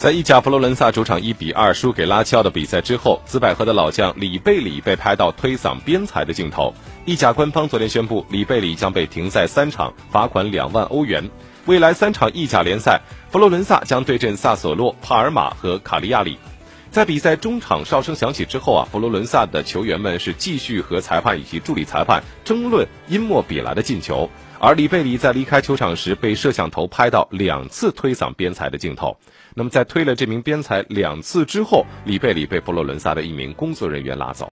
在意甲佛罗伦萨主场一比二输给拉齐奥的比赛之后，紫百合的老将里贝里被拍到推搡边裁的镜头。意甲官方昨天宣布，里贝里将被停赛三场，罚款两万欧元。未来三场意甲联赛，佛罗伦萨将对阵萨索洛、帕尔马和卡利亚里。在比赛中场哨声响起之后啊，佛罗伦萨的球员们是继续和裁判以及助理裁判争论因莫比莱的进球，而里贝里在离开球场时被摄像头拍到两次推搡边裁的镜头。那么在推了这名边裁两次之后，里贝里被佛罗伦萨的一名工作人员拉走。